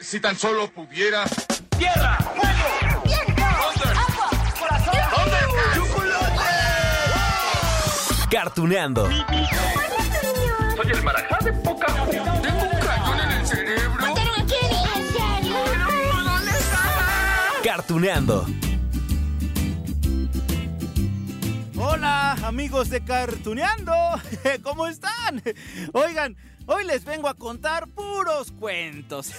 Si tan solo pudiera. ¡Tierra! ¡Fuego! ¡Viento! ¡Agua! ¡Corazón! ¡Chocolate! Cartuneando. Soy el marajá de poca Tengo un cañón en el cerebro. ¿Mataron a Kenny? ¿En serio? ¿Dónde está? Cartuneando. Hola amigos de Cartuneando, ¿cómo están? Oigan, hoy les vengo a contar puros cuentos.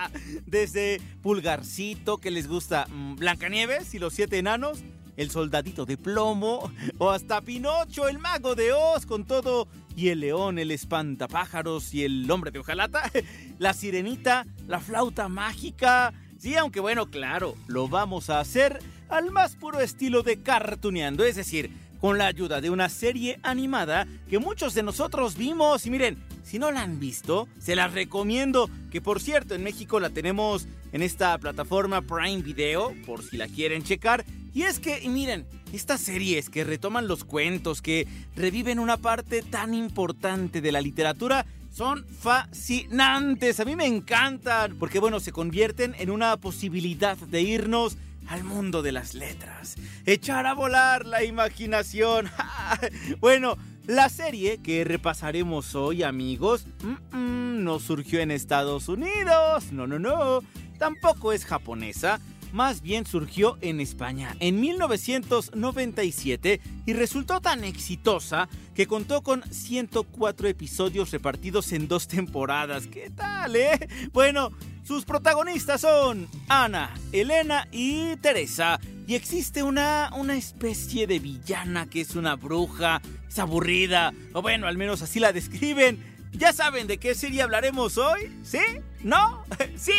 Desde Pulgarcito, que les gusta mm, Blancanieves y los siete enanos, el soldadito de plomo, o hasta Pinocho, el mago de Oz, con todo, y el león, el espantapájaros y el hombre de hojalata, la sirenita, la flauta mágica. Sí, aunque bueno, claro, lo vamos a hacer al más puro estilo de cartuneando, es decir, con la ayuda de una serie animada que muchos de nosotros vimos. Y miren, si no la han visto, se las recomiendo. Que por cierto, en México la tenemos en esta plataforma Prime Video, por si la quieren checar. Y es que, y miren, estas series que retoman los cuentos, que reviven una parte tan importante de la literatura, son fascinantes. A mí me encantan, porque bueno, se convierten en una posibilidad de irnos al mundo de las letras. Echar a volar la imaginación. bueno, la serie que repasaremos hoy, amigos, no surgió en Estados Unidos. No, no, no. Tampoco es japonesa. Más bien surgió en España en 1997 y resultó tan exitosa que contó con 104 episodios repartidos en dos temporadas. ¿Qué tal, eh? Bueno, sus protagonistas son Ana, Elena y Teresa. Y existe una, una especie de villana que es una bruja, es aburrida, o bueno, al menos así la describen. ¿Ya saben de qué serie hablaremos hoy? ¿Sí? ¿No? ¡Sí!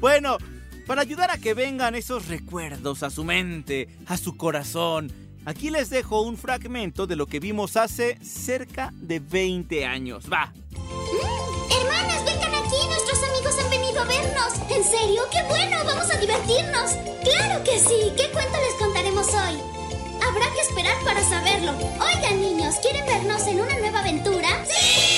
Bueno, para ayudar a que vengan esos recuerdos a su mente, a su corazón, aquí les dejo un fragmento de lo que vimos hace cerca de 20 años. Va. ¿En serio? ¡Qué bueno! ¡Vamos a divertirnos! ¡Claro que sí! ¿Qué cuento les contaremos hoy? Habrá que esperar para saberlo. Oigan, niños, ¿quieren vernos en una nueva aventura? ¡Sí!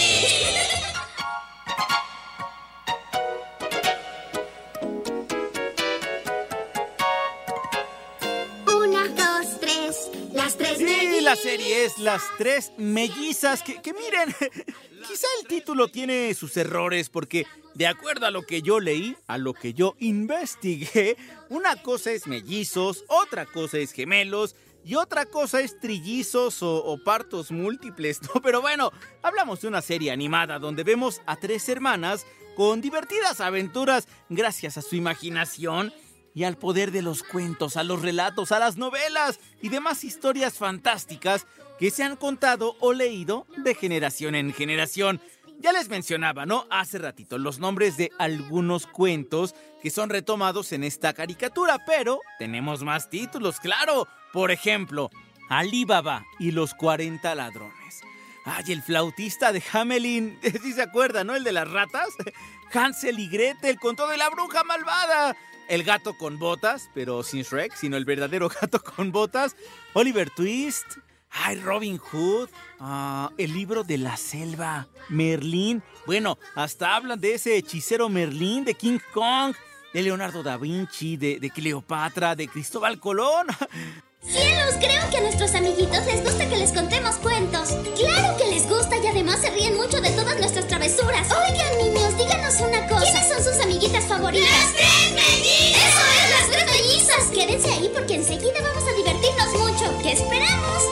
Las Tres Mellizas, que, que miren, quizá el título tiene sus errores porque de acuerdo a lo que yo leí, a lo que yo investigué, una cosa es mellizos, otra cosa es gemelos y otra cosa es trillizos o, o partos múltiples, ¿no? Pero bueno, hablamos de una serie animada donde vemos a tres hermanas con divertidas aventuras gracias a su imaginación y al poder de los cuentos, a los relatos, a las novelas y demás historias fantásticas que se han contado o leído de generación en generación. Ya les mencionaba, ¿no? Hace ratito los nombres de algunos cuentos que son retomados en esta caricatura, pero tenemos más títulos, claro. Por ejemplo, Alibaba y los 40 ladrones. Ay, el flautista de Hamelin, ¿sí se acuerda, no? El de las ratas. Hansel y Gretel con todo de la bruja malvada. El gato con botas, pero sin Shrek, sino el verdadero gato con botas. Oliver Twist. Ay, Robin Hood. Ah, el libro de la selva. Merlín. Bueno, hasta hablan de ese hechicero Merlín de King Kong. De Leonardo da Vinci, de, de Cleopatra, de Cristóbal Colón. ¡Cielos! Creo que a nuestros amiguitos les gusta que les contemos cuentos. ¡Claro que les gusta y además se ríen mucho de todas nuestras travesuras! Oigan, niños, díganos una cosa. ¿Quiénes son sus amiguitas favoritas? ¡Las tres mellizas! ¡Eso es, las tres mellizas! Quédense ahí porque enseguida vamos a divertirnos mucho. ¿Qué esperamos?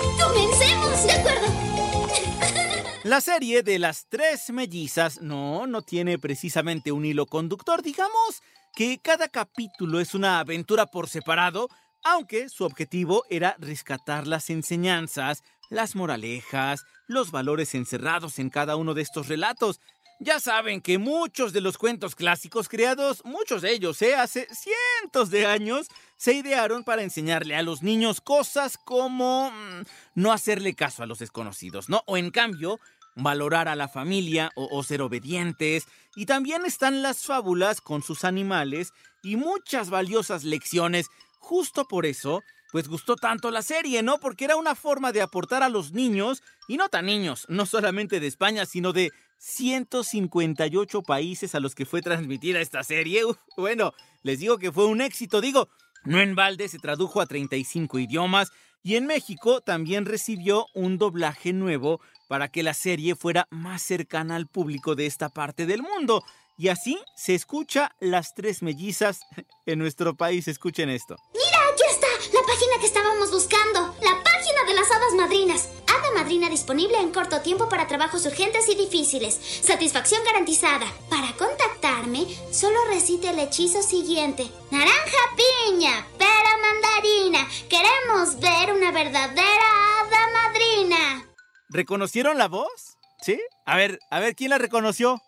La serie de las tres mellizas no, no tiene precisamente un hilo conductor. Digamos que cada capítulo es una aventura por separado, aunque su objetivo era rescatar las enseñanzas, las moralejas, los valores encerrados en cada uno de estos relatos. Ya saben que muchos de los cuentos clásicos creados, muchos de ellos, ¿eh? hace cientos de años, se idearon para enseñarle a los niños cosas como mm, no hacerle caso a los desconocidos, ¿no? O en cambio, valorar a la familia o, ser obedientes. Y también están las fábulas con sus animales y muchas valiosas lecciones. Justo por eso, pues gustó tanto la serie, ¿no? Porque era una forma de aportar a los niños, y no tan niños, no solamente de España, sino de 158 países a los que fue transmitida esta serie. Bueno, les digo que fue un éxito, digo, no en balde se tradujo a 35 idiomas y en México también recibió un doblaje nuevo para que la serie fuera más cercana al público de esta parte del mundo. Y así se escucha Las Tres Mellizas en nuestro país. Escuchen esto. Mira, aquí está, la página que estábamos buscando. La página de las hadas madrinas. Hada madrina disponible en corto tiempo para trabajos urgentes y difíciles. Satisfacción garantizada. Para contactarme, solo recite el hechizo siguiente. Naranja piña, pera mandarina. Queremos ver una verdadera. ¿Reconocieron la voz? ¿Sí? A ver, a ver, ¿quién la reconoció?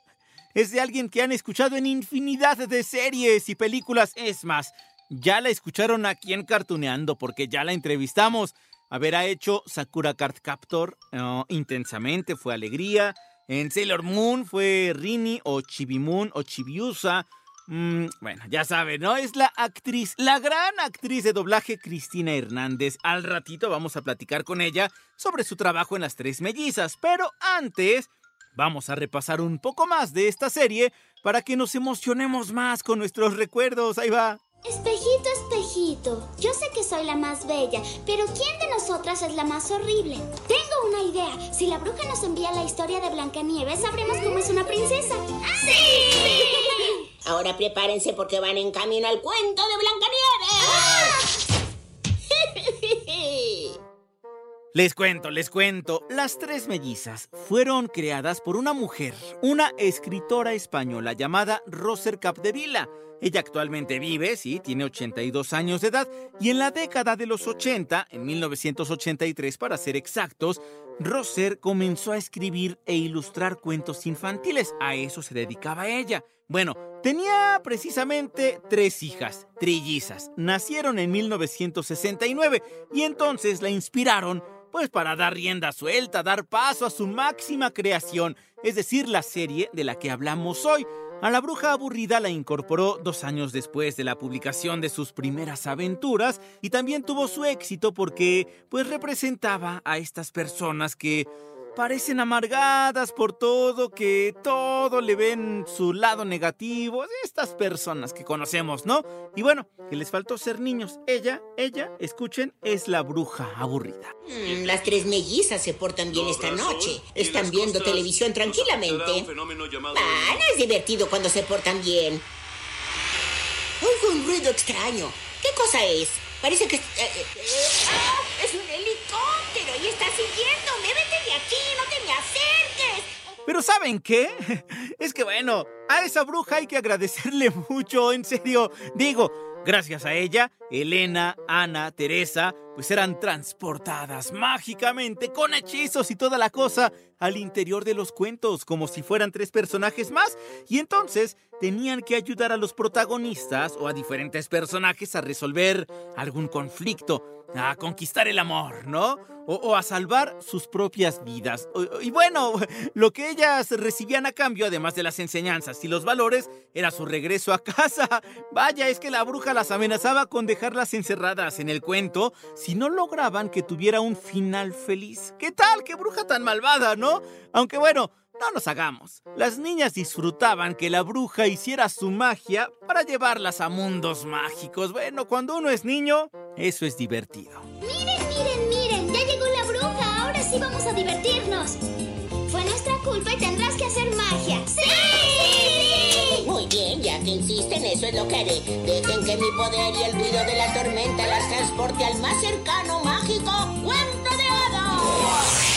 Es de alguien que han escuchado en infinidad de series y películas. Es más, ya la escucharon aquí en Cartuneando porque ya la entrevistamos. Haberá hecho Sakura Card Captor uh, intensamente, fue Alegría. En Sailor Moon fue Rini o Chibimun o Chibiusa. Mm, bueno, ya saben, ¿no? Es la actriz, la gran actriz de doblaje Cristina Hernández. Al ratito vamos a platicar con ella sobre su trabajo en las tres mellizas. Pero antes, vamos a repasar un poco más de esta serie para que nos emocionemos más con nuestros recuerdos. Ahí va. Espejito, espejito, yo sé que soy la más bella, pero ¿quién de nosotras es la más horrible? Tengo una idea. Si la bruja nos envía la historia de Blancanieves, sabremos cómo es una princesa. ¡Sí! Ahora prepárense porque van en camino al cuento de Blancanieves. Les cuento, les cuento. Las tres mellizas fueron creadas por una mujer, una escritora española llamada Roser Capdevila. Ella actualmente vive, sí, tiene 82 años de edad, y en la década de los 80, en 1983 para ser exactos, Roser comenzó a escribir e ilustrar cuentos infantiles. A eso se dedicaba ella. Bueno, tenía precisamente tres hijas, trillizas. Nacieron en 1969 y entonces la inspiraron pues para dar rienda suelta, dar paso a su máxima creación, es decir, la serie de la que hablamos hoy. A la bruja aburrida la incorporó dos años después de la publicación de sus primeras aventuras y también tuvo su éxito porque pues representaba a estas personas que parecen amargadas por todo, que todo le ven su lado negativo, estas personas que conocemos, ¿no? Y bueno, que les faltó ser niños. Ella, ella, escuchen, es la bruja aburrida. Mm, Las tres mellizas se portan bien esta noche. Están viendo televisión tranquilamente. Ah, no es divertido cuando se portan bien. Oigo un ruido extraño. ¿Qué cosa es? Parece que... eh, eh, eh, ¡Ah! ¡Es un helicóptero! ¡Y está siguiéndome! Pero ¿saben qué? Es que bueno, a esa bruja hay que agradecerle mucho, en serio. Digo, gracias a ella, Elena, Ana, Teresa, pues eran transportadas mágicamente con hechizos y toda la cosa al interior de los cuentos, como si fueran tres personajes más. Y entonces tenían que ayudar a los protagonistas o a diferentes personajes a resolver algún conflicto, a conquistar el amor, ¿no? O, a salvar sus propias vidas. Y bueno, lo que ellas recibían a cambio, además de las enseñanzas y los valores, era su regreso a casa. Vaya, es que la bruja las amenazaba con dejarlas encerradas en el cuento si no lograban que tuviera un final feliz. ¿Qué tal? ¡Qué bruja tan malvada, ¿no? Aunque bueno, no nos hagamos. Las niñas disfrutaban que la bruja hiciera su magia para llevarlas a mundos mágicos. Bueno, cuando uno es niño, eso es divertido. Miren, miren, miren, ya llegó la bruja, ahora sí vamos a divertirnos. Fue nuestra culpa y tendrás que hacer magia. ¡Sí! Muy bien, ya que insisten, eso es lo que haré. Dejen que mi poder y el ruido de la tormenta las transporte al más cercano mágico cuento de hadas.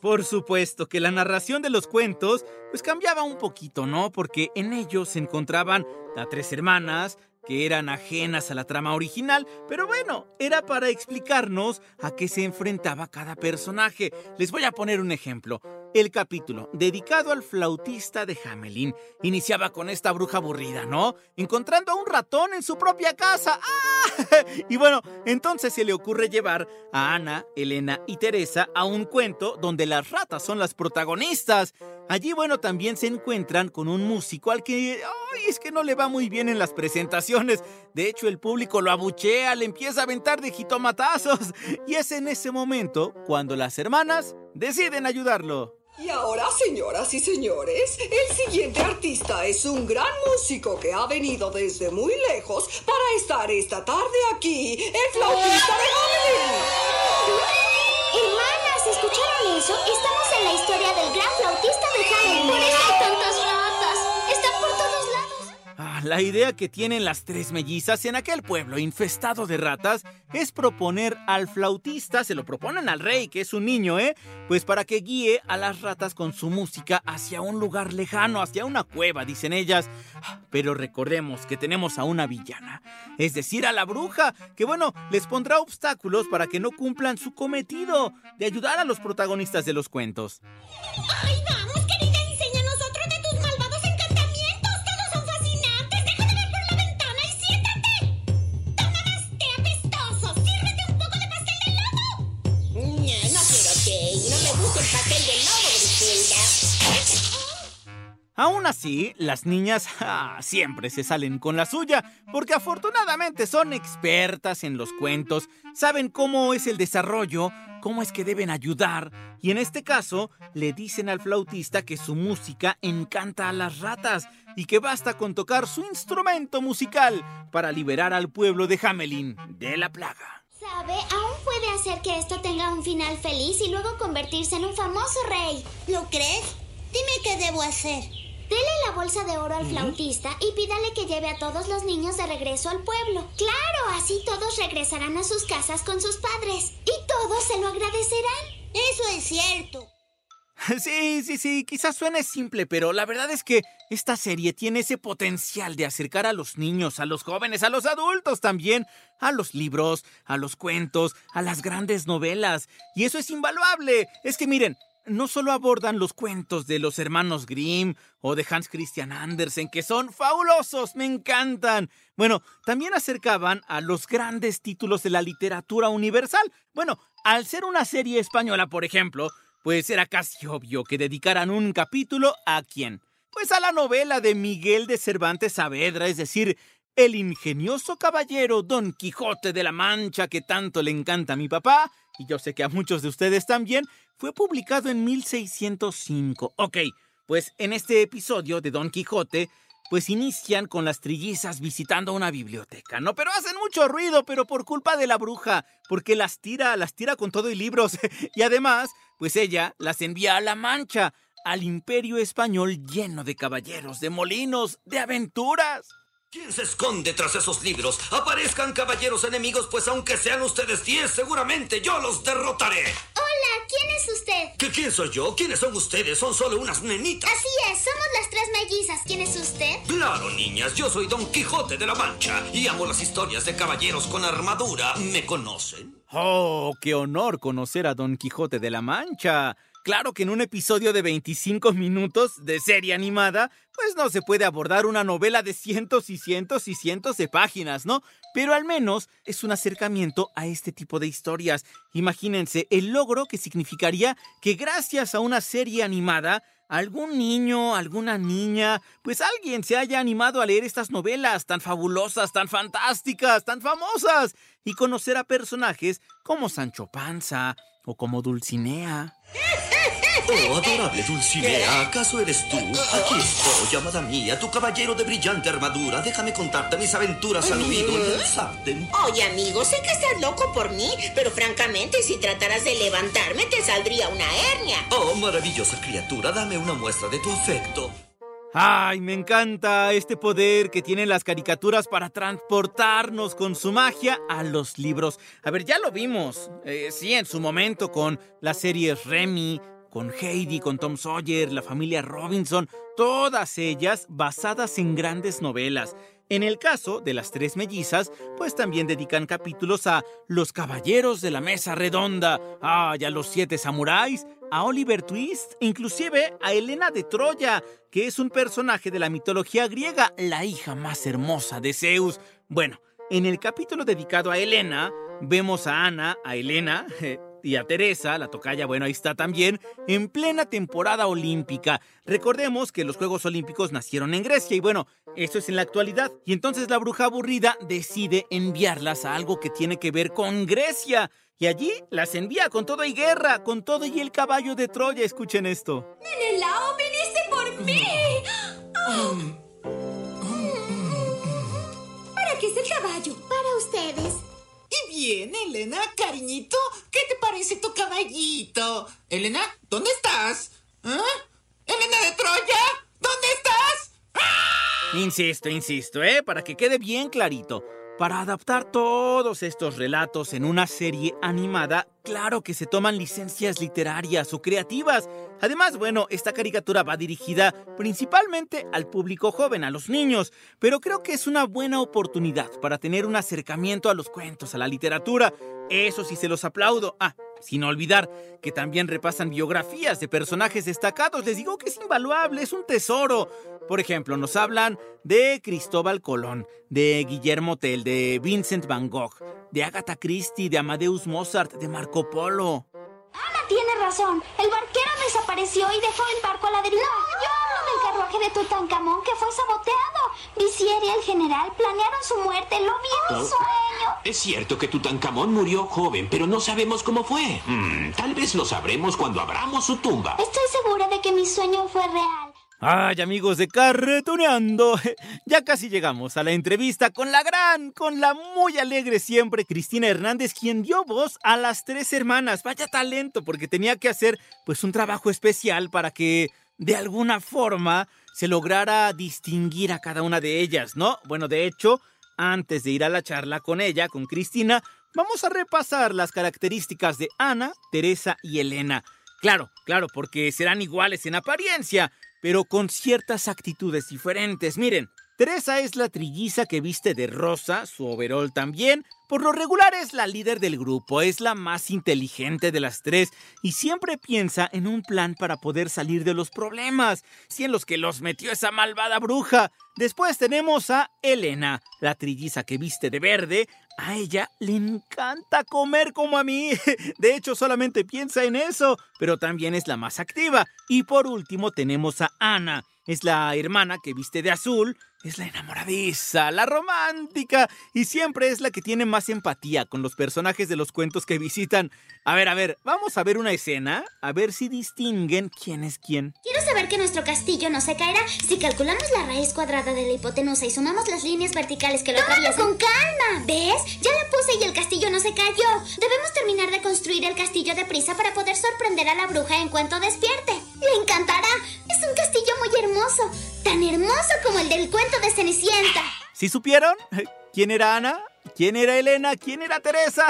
Por supuesto que la narración de los cuentos pues cambiaba un poquito, ¿no? Porque en ellos se encontraban a tres hermanas que eran ajenas a la trama original, pero bueno, era para explicarnos a qué se enfrentaba cada personaje. Les voy a poner un ejemplo. El capítulo, dedicado al flautista de Hamelin, iniciaba con esta bruja aburrida, ¿no? Encontrando a un ratón en su propia casa. ¡Ah! Y bueno, entonces se le ocurre llevar a Ana, Elena y Teresa a un cuento donde las ratas son las protagonistas. Allí, bueno, también se encuentran con un músico al que, ay, es que no le va muy bien en las presentaciones. De hecho, el público lo abuchea, le empieza a aventar de jitomatazos. Y es en ese momento cuando las hermanas deciden ayudarlo. Y ahora, señoras y señores, el siguiente artista es un gran músico que ha venido desde muy lejos para estar esta tarde aquí, el flautista de Hamelin. Hermanas, ¿escucharon eso? Estamos en la historia del gran flautista la idea que tienen las tres mellizas en aquel pueblo infestado de ratas es proponer al flautista, se lo proponen al rey, que es un niño, ¿eh? Pues para que guíe a las ratas con su música hacia un lugar lejano, hacia una cueva, dicen ellas. Ah, Pero recordemos que tenemos a una villana, es decir, a la bruja, que bueno, les pondrá obstáculos para que no cumplan su cometido de ayudar a los protagonistas de los cuentos. ¡Ay, Aún así, las niñas ah, siempre se salen con la suya, porque afortunadamente son expertas en los cuentos, saben cómo es el desarrollo, cómo es que deben ayudar, y en este caso le dicen al flautista que su música encanta a las ratas y que basta con tocar su instrumento musical para liberar al pueblo de Hamelin de la plaga. ¿Sabe? Aún puede hacer que esto tenga un final feliz y luego convertirse en un famoso rey. ¿Lo crees? Dime qué debo hacer. Dele la bolsa de oro al flautista y pídale que lleve a todos los niños de regreso al pueblo. Claro, así todos regresarán a sus casas con sus padres. Y todos se lo agradecerán. Eso es cierto. Sí, sí, sí, quizás suene simple, pero la verdad es que esta serie tiene ese potencial de acercar a los niños, a los jóvenes, a los adultos también, a los libros, a los cuentos, a las grandes novelas. Y eso es invaluable. Es que miren, no solo abordan los cuentos de los hermanos Grimm o de Hans Christian Andersen, que son fabulosos, me encantan. Bueno, también acercaban a los grandes títulos de la literatura universal. Bueno, al ser una serie española, por ejemplo, pues era casi obvio que dedicaran un capítulo a quién. Pues a la novela de Miguel de Cervantes Saavedra, es decir, el ingenioso caballero Don Quijote de la Mancha que tanto le encanta a mi papá, y yo sé que a muchos de ustedes también, fue publicado en 1605. Ok, pues en este episodio de Don Quijote, pues inician con las trillizas visitando una biblioteca, ¿no? Pero hacen mucho ruido, pero por culpa de la bruja, porque las tira, las tira con todo y libros. y además, pues ella las envía a la Mancha, al imperio español lleno de caballeros, de molinos, de aventuras. ¿Quién se esconde tras esos libros? Aparezcan caballeros enemigos, pues aunque sean ustedes diez, seguramente yo los derrotaré. Hola, ¿quién es usted? ¿Qué quién soy yo? ¿Quiénes son ustedes? Son solo unas nenitas. Así es, somos las tres mellizas. ¿Quién es usted? Claro, niñas, yo soy Don Quijote de la Mancha y amo las historias de caballeros con armadura. ¿Me conocen? Oh, qué honor conocer a Don Quijote de la Mancha. Claro que en un episodio de 25 minutos de serie animada, pues no se puede abordar una novela de cientos y cientos y cientos de páginas, ¿no? Pero al menos es un acercamiento a este tipo de historias. Imagínense el logro que significaría que gracias a una serie animada, algún niño, alguna niña, pues alguien se haya animado a leer estas novelas tan fabulosas, tan fantásticas, tan famosas, y conocer a personajes como Sancho Panza o como Dulcinea. Oh, adorable Dulcinea, ¿acaso eres tú? Aquí estoy, amada mía, tu caballero de brillante armadura. Déjame contarte mis aventuras al oído sartén. Oye, amigo, sé que estás loco por mí, pero francamente, si trataras de levantarme, te saldría una hernia. Oh, maravillosa criatura, dame una muestra de tu afecto. ¡Ay, me encanta este poder que tienen las caricaturas para transportarnos con su magia a los libros! A ver, ya lo vimos, eh, sí, en su momento con las series Remy, con Heidi, con Tom Sawyer, la familia Robinson, todas ellas basadas en grandes novelas. En el caso de las tres mellizas, pues también dedican capítulos a Los Caballeros de la Mesa Redonda, a los Siete Samuráis, a Oliver Twist, inclusive a Helena de Troya, que es un personaje de la mitología griega, la hija más hermosa de Zeus. Bueno, en el capítulo dedicado a Helena, vemos a Ana, a Helena, y a Teresa, la tocaya, bueno, ahí está también, en plena temporada olímpica. Recordemos que los Juegos Olímpicos nacieron en Grecia y bueno, eso es en la actualidad. Y entonces la bruja aburrida decide enviarlas a algo que tiene que ver con Grecia. y allí las envía con todo y guerra, con todo y el caballo de Troya. Escuchen esto. Menelao, viniste por mí. ¿Para qué es el caballo? Para ustedes. Y bien, Elena, cariñito, ¿qué te parece tu caballito? Elena, ¿dónde estás? ¿Ah? Elena de Troya, ¿dónde estás? Insisto, insisto, ¿eh? Para que quede bien clarito. Para adaptar todos estos relatos en una serie animada, claro que se toman licencias literarias o creativas. Además, bueno, esta caricatura va dirigida principalmente al público joven, a los niños, pero creo que es una buena oportunidad para tener un acercamiento a los cuentos, a la literatura. Eso sí se los aplaudo. Ah, sin olvidar que también repasan biografías de personajes destacados. Les digo que es invaluable, es un tesoro. Por ejemplo, nos hablan de Cristóbal Colón, de Guillermo Tell, de Vincent Van Gogh, de Agatha Christie, de Amadeus Mozart, de Marco Polo. Ana tiene razón. El barquero desapareció y dejó el barco a la deriva. yo hablo del carruaje de Tutankamón que fue saboteado. Visier y el general planearon su muerte. Lo vi en mi sueño. Es cierto que Tutankamón murió joven, pero no sabemos cómo fue. Mm, tal vez lo sabremos cuando abramos su tumba. Estoy segura de que mi sueño fue real. Ay, amigos de Carretoneando, ya casi llegamos a la entrevista con la gran, con la muy alegre siempre Cristina Hernández, quien dio voz a las tres hermanas. Vaya talento, porque tenía que hacer pues un trabajo especial para que de alguna forma se lograra distinguir a cada una de ellas, ¿no? Bueno, de hecho, antes de ir a la charla con ella, con Cristina, vamos a repasar las características de Ana, Teresa y Elena. Claro, claro, porque serán iguales en apariencia, pero con ciertas actitudes diferentes. Miren, Teresa es la trilliza que viste de rosa, su overol también. Por lo regular es la líder del grupo, es la más inteligente de las tres y siempre piensa en un plan para poder salir de los problemas, si en los que los metió esa malvada bruja. Después tenemos a Elena, la trilliza que viste de verde. A ella le encanta comer como a mí. De hecho, solamente piensa en eso, pero también es la más activa. Y por último tenemos a Ana. Es la hermana que viste de azul, es la enamoradiza, la romántica y siempre es la que tiene más empatía con los personajes de los cuentos que visitan. A ver, a ver, vamos a ver una escena, a ver si distinguen quién es quién. Quiero saber que nuestro castillo no se caerá si calculamos la raíz cuadrada de la hipotenusa y sumamos las líneas verticales que lo atraviesan. con calma! ¿Ves? Ya la puse y el castillo no se cayó. Debemos terminar de construir el castillo deprisa para poder sorprender a la bruja en cuanto despierte. ¡Le encantará! Es un castillo muy hermoso, tan hermoso como el del cuento de Cenicienta. ¿Sí supieron? ¿Quién era Ana? ¿Quién era Elena? ¿Quién era Teresa?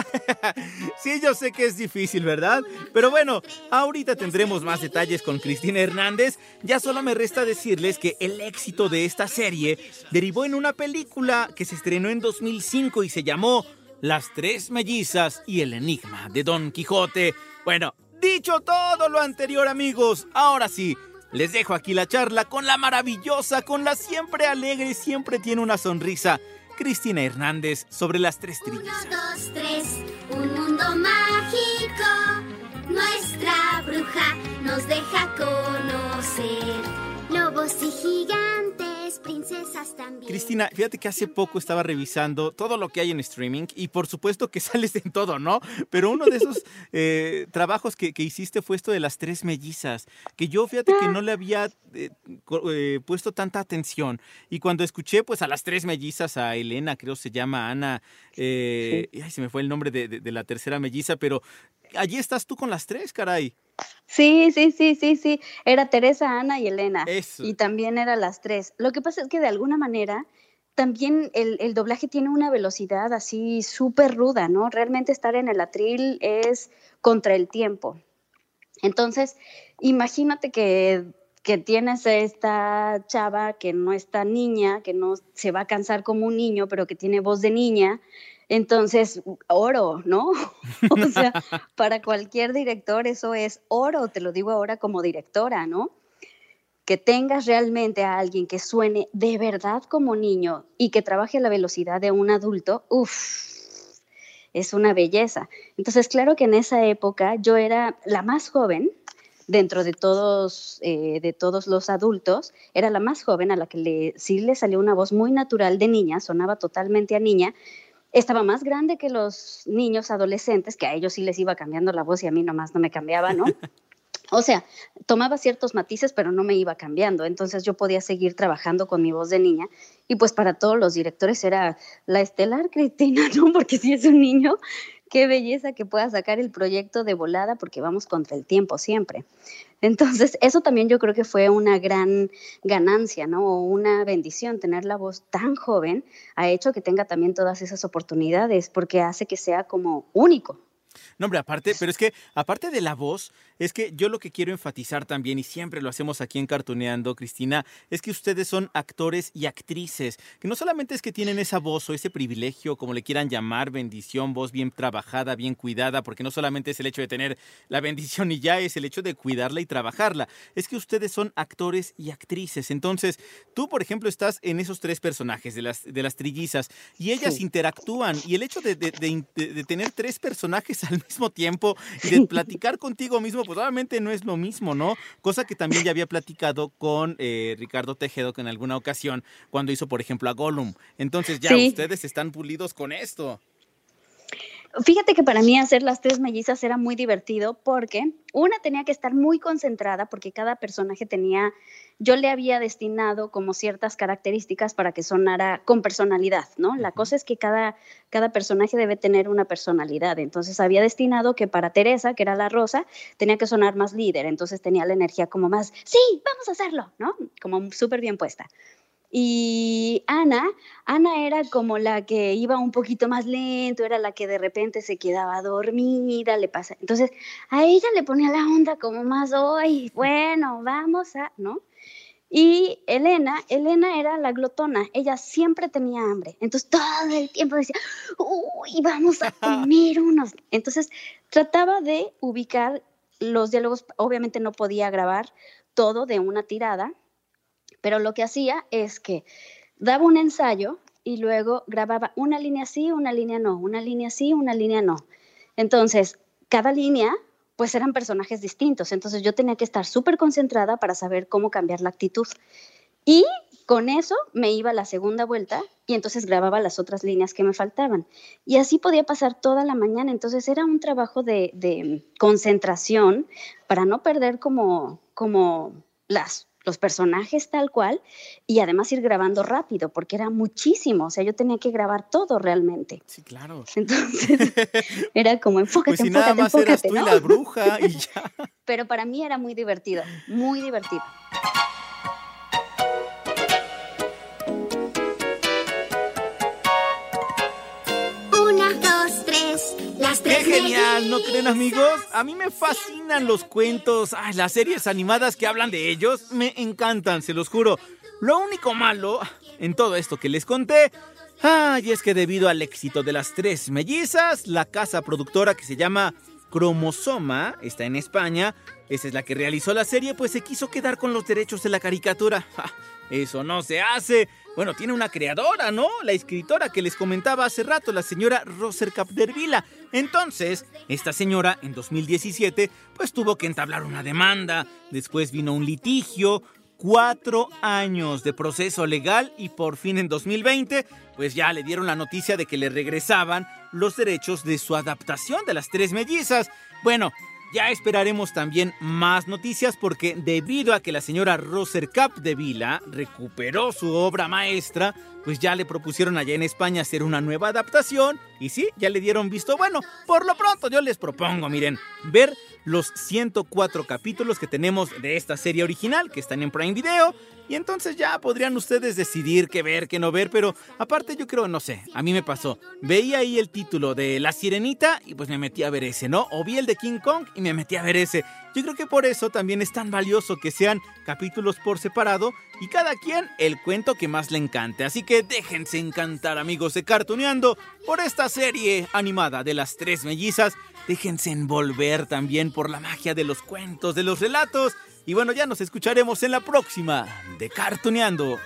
sí, yo sé que es difícil, ¿verdad? Pero bueno, ahorita tendremos más detalles con Cristina Hernández. Ya solo me resta decirles que el éxito de esta serie derivó en una película que se estrenó en 2005 y se llamó Las Tres Mellizas y el Enigma de Don Quijote. Bueno, dicho todo lo anterior, amigos, ahora sí. Les dejo aquí la charla con la maravillosa, con la siempre alegre, siempre tiene una sonrisa, Cristina Hernández sobre las tres trillizas. Uno, dos, tres, un mundo mágico. Nuestra bruja nos deja conocer también. Cristina, fíjate que hace poco estaba revisando todo lo que hay en streaming y por supuesto que sales en todo, ¿no? Pero uno de esos eh, trabajos que, que hiciste fue esto de las tres mellizas, que yo fíjate que no le había eh, eh, puesto tanta atención. Y cuando escuché pues a las tres mellizas, a Elena, creo se llama Ana, ay, se me fue el nombre de, de- de la tercera melliza, pero allí estás tú con las tres, caray. Sí, sí, sí, sí, sí. Era Teresa, Ana y Elena. Eso. Y también eran las tres. Lo que pasa es que de alguna manera también el, el doblaje tiene una velocidad así súper ruda, ¿no? Realmente estar en el atril es contra el tiempo. Entonces, imagínate que, que tienes a esta chava que no es tan niña, que no se va a cansar como un niño, pero que tiene voz de niña. Entonces, oro, ¿no? o sea, para cualquier director eso es oro, te lo digo ahora como directora, ¿no? Que tengas realmente a alguien que suene de verdad como niño y que trabaje a la velocidad de un adulto, uff, es una belleza. Entonces, claro que en esa época yo era la más joven dentro de todos, eh, de todos los adultos, era la más joven a la que le, sí le salió una voz muy natural de niña, sonaba totalmente a niña, estaba más grande que los niños adolescentes, que a ellos sí les iba cambiando la voz y a mí nomás no me cambiaba, ¿no? O sea, tomaba ciertos matices, pero no me iba cambiando. Entonces yo podía seguir trabajando con mi voz de niña. Y pues para todos los directores era la estelar Cristina, ¿no? Porque si es un niño, qué belleza que pueda sacar el proyecto de volada, porque vamos contra el tiempo siempre. Entonces, eso también yo creo que fue una gran ganancia, ¿no? Una bendición. Tener la voz tan joven ha hecho que tenga también todas esas oportunidades, porque hace que sea como único. No, hombre, aparte, pero es que aparte de la voz, es que yo lo que quiero enfatizar también, y siempre lo hacemos aquí en Cartuneando, Cristina, es que ustedes son actores y actrices, que no solamente es que tienen esa voz o ese privilegio, como le quieran llamar, bendición, voz bien trabajada, bien cuidada, porque no solamente es el hecho de tener la bendición y ya es el hecho de cuidarla y trabajarla, es que ustedes son actores y actrices. Entonces, tú, por ejemplo, estás en esos tres personajes de las, de las trillizas y ellas interactúan, y el hecho de, de tener tres personajes al mismo tiempo y de platicar contigo mismo, pues obviamente no es lo mismo, ¿no? Cosa que también ya había platicado con eh, Ricardo Tejedo que en alguna ocasión cuando hizo, por ejemplo, a Gollum. Entonces ya ustedes están pulidos con esto. Fíjate que para mí hacer las tres mellizas era muy divertido porque una tenía que estar muy concentrada porque cada personaje tenía, yo le había destinado como ciertas características para que sonara con personalidad, ¿no? La cosa es que cada, cada personaje debe tener una personalidad. Entonces había destinado que para Teresa, que era la rosa, tenía que sonar más líder, entonces tenía la energía como más, sí, vamos a hacerlo, ¿no? Como súper bien puesta. Y Ana, Ana era como la que iba un poquito más lento, era la que de repente se quedaba dormida, le pasa. Entonces, a ella le ponía la onda como más, hoy, bueno, vamos a, ¿no? Y Elena, Elena era la glotona, ella siempre tenía hambre, entonces todo el tiempo decía, uy, vamos a comer unos. Entonces trataba de ubicar los diálogos, obviamente no podía grabar todo de una tirada, pero lo que hacía es que daba un ensayo y luego grababa una línea sí, una línea no, una línea sí, una línea no. Entonces, cada línea, pues eran personajes distintos. Entonces yo tenía que estar súper concentrada para saber cómo cambiar la actitud. Y con eso me iba a la segunda vuelta y entonces grababa las otras líneas que me faltaban. Y así podía pasar toda la mañana. Entonces era un trabajo de, de concentración para no perder como, como las los personajes tal cual y además ir grabando rápido porque era muchísimo, o sea, yo tenía que grabar todo realmente. Sí, claro. Entonces era como enfócate, pues si enfócate, nada más enfócate, eras tú ¿no? y la bruja y ya. Pero para mí era muy divertido, muy divertido. ¡Qué tres genial! ¿No creen, amigos? A mí me fascinan los cuentos. Ay, las series animadas que hablan de ellos me encantan, se los juro. Lo único malo en todo esto que les conté. Ay, es que debido al éxito de las tres mellizas, la casa productora que se llama Cromosoma, está en España, esa es la que realizó la serie, pues se quiso quedar con los derechos de la caricatura. Ja, eso no se hace. Bueno, tiene una creadora, ¿no? La escritora que les comentaba hace rato, la señora Roser Capdervila. Entonces, esta señora en 2017, pues tuvo que entablar una demanda. Después vino un litigio, cuatro años de proceso legal y por fin en 2020, pues ya le dieron la noticia de que le regresaban los derechos de su adaptación de las tres mellizas. Bueno, ya esperaremos también más noticias porque debido a que la señora Roser Capdevila recuperó su obra maestra, pues ya le propusieron allá en España hacer una nueva adaptación y sí, ya le dieron visto bueno. Por lo pronto yo les propongo, miren, ver los 104 capítulos que tenemos de esta serie original que están en Prime Video y entonces ya podrían ustedes decidir qué ver, qué no ver, pero aparte yo creo, no sé, a mí me pasó. Veía ahí el título de La Sirenita y pues me metí a ver ese, ¿no? O vi el de King Kong y me metí a ver ese. Yo creo que por eso también es tan valioso que sean capítulos por separado y cada quien el cuento que más le encante. Así que déjense encantar, amigos de Cartuneando, por esta serie animada de las tres mellizas. Déjense envolver también por la magia de los cuentos, de los relatos. Y bueno, ya nos escucharemos en la próxima de Cartuneando.